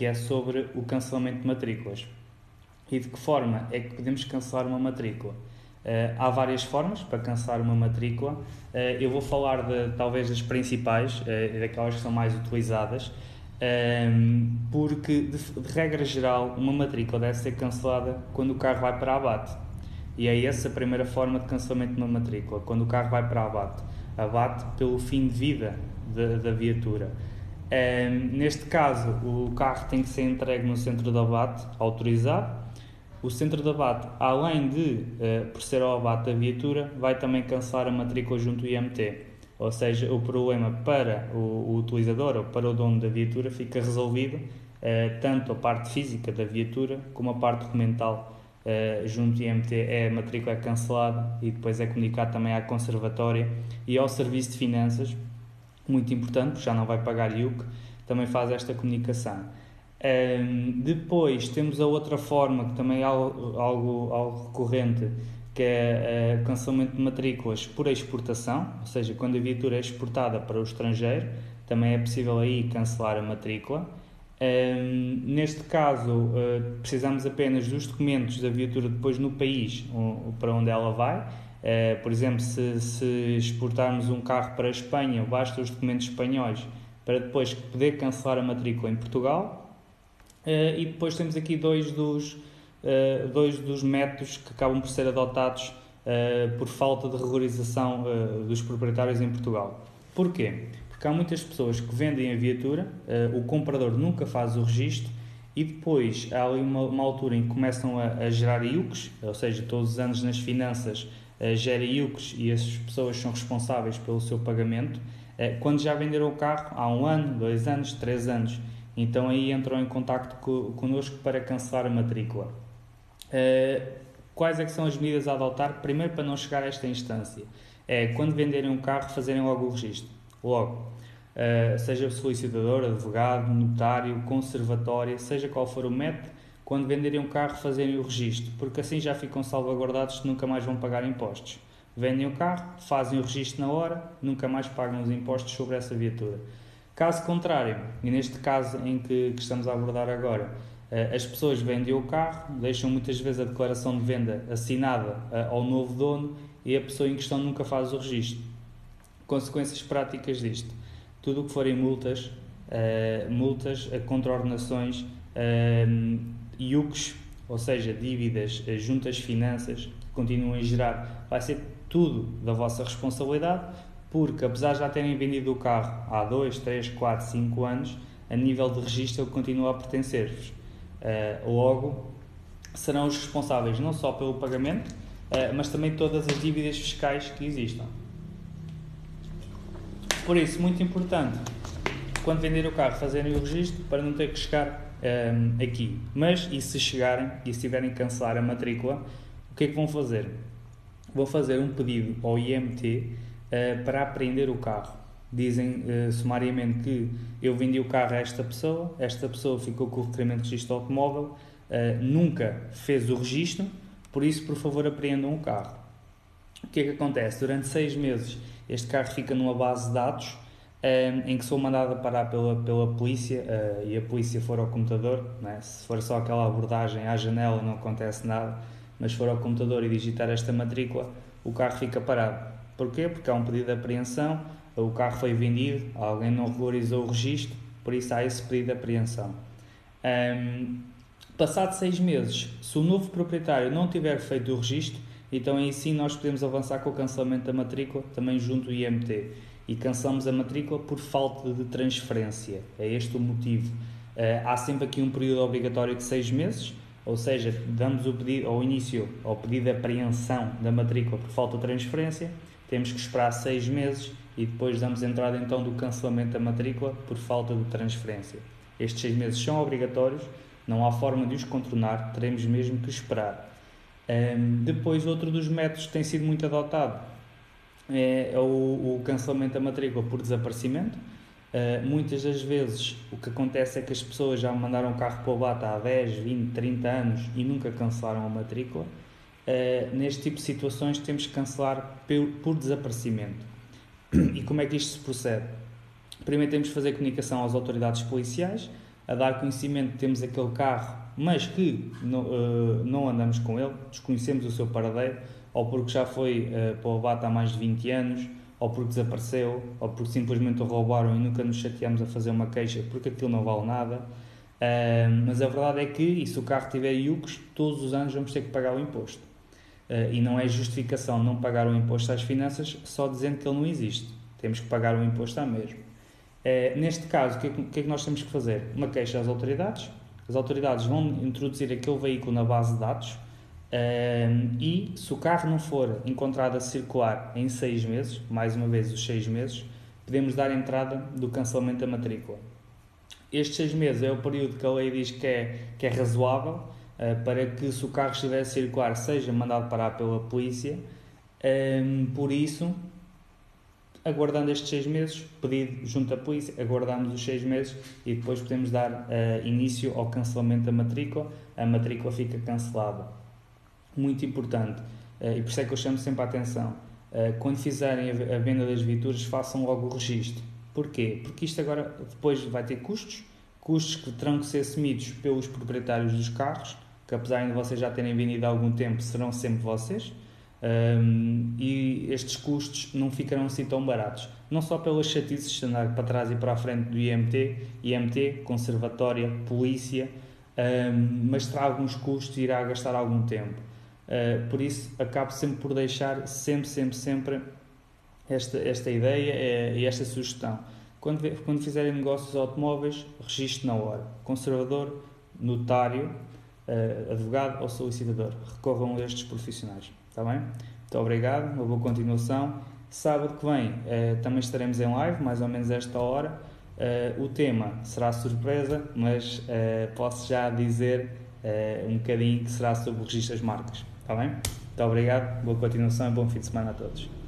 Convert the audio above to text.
que é sobre o cancelamento de matrículas. E de que forma é que podemos cancelar uma matrícula? Uh, há várias formas para cancelar uma matrícula. Uh, eu vou falar de talvez das principais, uh, daquelas que são mais utilizadas, um, porque de, de, regra geral uma matrícula deve ser cancelada quando o carro vai para abate. E é essa a primeira forma de cancelamento de uma matrícula, quando o carro vai para abate. Abate pelo fim de vida da, da viatura. Um, neste caso, o carro tem que ser entregue no centro de abate, autorizado. O centro de abate, além de, uh, por ser ao abate da viatura, vai também cancelar a matrícula junto ao IMT. Ou seja, o problema para o, o utilizador ou para o dono da viatura fica resolvido, uh, tanto a parte física da viatura como a parte documental. Uh, junto ao IMT é a matrícula é cancelada e depois é comunicado também à conservatória e ao serviço de finanças muito importante, porque já não vai pagar IUC, também faz esta comunicação. Um, depois temos a outra forma, que também é algo, algo, algo recorrente, que é o cancelamento de matrículas por exportação, ou seja, quando a viatura é exportada para o estrangeiro, também é possível aí cancelar a matrícula. Um, neste caso, uh, precisamos apenas dos documentos da viatura depois no país para onde ela vai Uh, por exemplo, se, se, exportarmos um carro para a Espanha, basta os documentos espanhóis para depois poder cancelar a matrícula em Portugal. Uh, e depois temos aqui dois dos, uh, dois dos métodos que acabam por ser adotados por falta de regularização dos proprietários em Portugal. Porquê? Porque há muitas pessoas que vendem a viatura, o comprador nunca faz o registro e depois há ali uma, uma altura em que começam a, a gerar IUCs, ou seja, todos os anos nas finanças uh, gera IUCs e as pessoas são responsáveis pelo seu pagamento, uh, quando já venderam o carro há um ano, dois anos, três anos. Então aí entram em contato co connosco para cancelar a matrícula. Uh, quais é são as medidas a adotar? Primeiro, para não chegar a esta instância, é quando venderem um carro, fazerem logo o registro. Logo. Seja solicitador, advogado, notário, conservatória, seja qual for o método, quando venderem um carro, fazerem o registro, porque assim já ficam salvaguardados que nunca mais vão pagar impostos. Vendem o carro, fazem o registro na hora, nunca mais pagam os impostos sobre essa viatura. Caso contrário, e neste caso em que, que estamos a abordar agora, eh, as pessoas vendem o carro, deixam muitas vezes a declaração de venda assinada eh, ao novo dono e a pessoa em questão nunca faz o registro. Consequências práticas disto: tudo o que forem multas, eh, multas, contraordenações, IUCs, ou seja, dívidas eh, juntas finanças que continuam a gerar, vai ser tudo da vossa responsabilidade, porque apesar de já terem vendido o carro há 2, 3, 4, 5 anos, a nível de registro ele continua a pertencer-vos. Uh, logo, serão os responsáveis não só pelo pagamento, uh, mas também todas as dívidas fiscais que existam. Por isso, muito importante, quando vender o carro, fazerem o registro para não ter que chegar um, aqui. Mas, e se chegarem e se tiverem que cancelar a matrícula, o que é que vão fazer? Vão fazer um pedido ao IMT uh, ah, para apreender o carro. Dizem uh, sumariamente que eu vendi o carro a esta pessoa, esta pessoa ficou com o requerimento de registro automóvel, uh, nunca fez o registro, por isso, por favor, apreendam o carro. O que é que acontece? Durante seis meses, este carro fica numa base de dados em que sou mandada parar pela, pela polícia uh, e a polícia for ao computador, é? se for só aquela abordagem à janela não acontece nada, mas for ao computador e digitar esta matrícula, o carro fica parado. Porquê? Porque há um pedido de apreensão, o carro foi vendido, alguém não regularizou o registro, por isso há esse pedido de apreensão. Um, passado seis meses, se o novo proprietário não tiver feito o registro, então aí sim nós podemos avançar com o cancelamento da matrícula, também junto ao IMT e cancelamos a matrícula por falta de transferência. É este o motivo. Uh, há sempre aqui um período obrigatório de seis meses, ou seja, damos o pedido ao início ao pedido de apreensão da matrícula por falta de transferência, temos que esperar seis meses e depois damos entrada então do cancelamento da matrícula por falta de transferência. Estes seis meses são obrigatórios, não há forma de os contornar, teremos mesmo que esperar. Um, ehm, depois, outro dos métodos que tem sido muito adotado é, é o, o, cancelamento da matrícula por desaparecimento. Uh, muitas das vezes o que acontece é que as pessoas já mandaram o carro para o bata há 10, 20, 30 anos e nunca cancelaram a matrícula. Uh, neste tipo de situações temos que cancelar por, por desaparecimento. E como é que isto se procede? Primeiro temos que fazer comunicação às autoridades policiais, a dar conhecimento que temos aquele carro, mas que não, uh, não andamos com ele, desconhecemos o seu paradeiro, ou porque já foi uh, para o abate há mais de 20 anos, ou porque desapareceu, ou porque simplesmente o roubaram e nunca nos chateamos a fazer uma queixa porque aquilo não vale nada. Uh, mas a verdade é que, e se o carro tiver IUCs, todos os anos vamos ter que pagar o imposto. Uh, e não é justificação não pagar o imposto às finanças só dizendo que ele não existe. Temos que pagar o imposto à mesma. Uh, neste caso, o que, é que, que, é que nós temos que fazer? Uma queixa às autoridades. As autoridades vão introduzir aquele veículo na base de dados e se o carro não for encontrado a circular em seis meses, mais uma vez os seis meses, podemos dar entrada do cancelamento da matrícula. Estes seis meses é o período que a lei diz que é, que é razoável uh, para que, se o carro estiver a circular, seja mandado parar pela polícia. Um, por isso, aguardando estes seis meses, pedido junto à polícia, aguardamos os seis meses e depois podemos dar uh, início ao cancelamento da matrícula. A matrícula fica cancelada. Muito importante, uh, e por isso é que eu chamo sempre a atenção. Uh, quando fizerem a venda das viaturas, façam logo o registro. Porquê? Porque isto agora depois vai ter custos, custos que terão que ser assumidos pelos proprietários dos carros, que apesar de vocês já terem vendido há algum tempo, serão sempre vocês. Um, e estes custos não ficarão assim tão baratos. Não só pelas chatices de andar para trás e para a frente do IMT, IMT, Conservatória, Polícia, um, mas terá alguns custos e irá gastar algum tempo. Uh, por isso, acabo sempre por deixar sempre, sempre, sempre esta, esta ideia é, e esta sugestão. Quando, quando fizerem negócios automóveis, registre na hora. Conservador, notário, uh, advogado ou solicitador. Recorram a estes profissionais. Está bem? Muito obrigado, uma boa continuação. Sábado que vem uh, também estaremos em live, mais ou menos esta hora. Uh, o tema será surpresa, mas posso já dizer um bocadinho que será sobre o registro das marcas. Está bem? Muito obrigado, boa continuação e bom fim de semana a todos.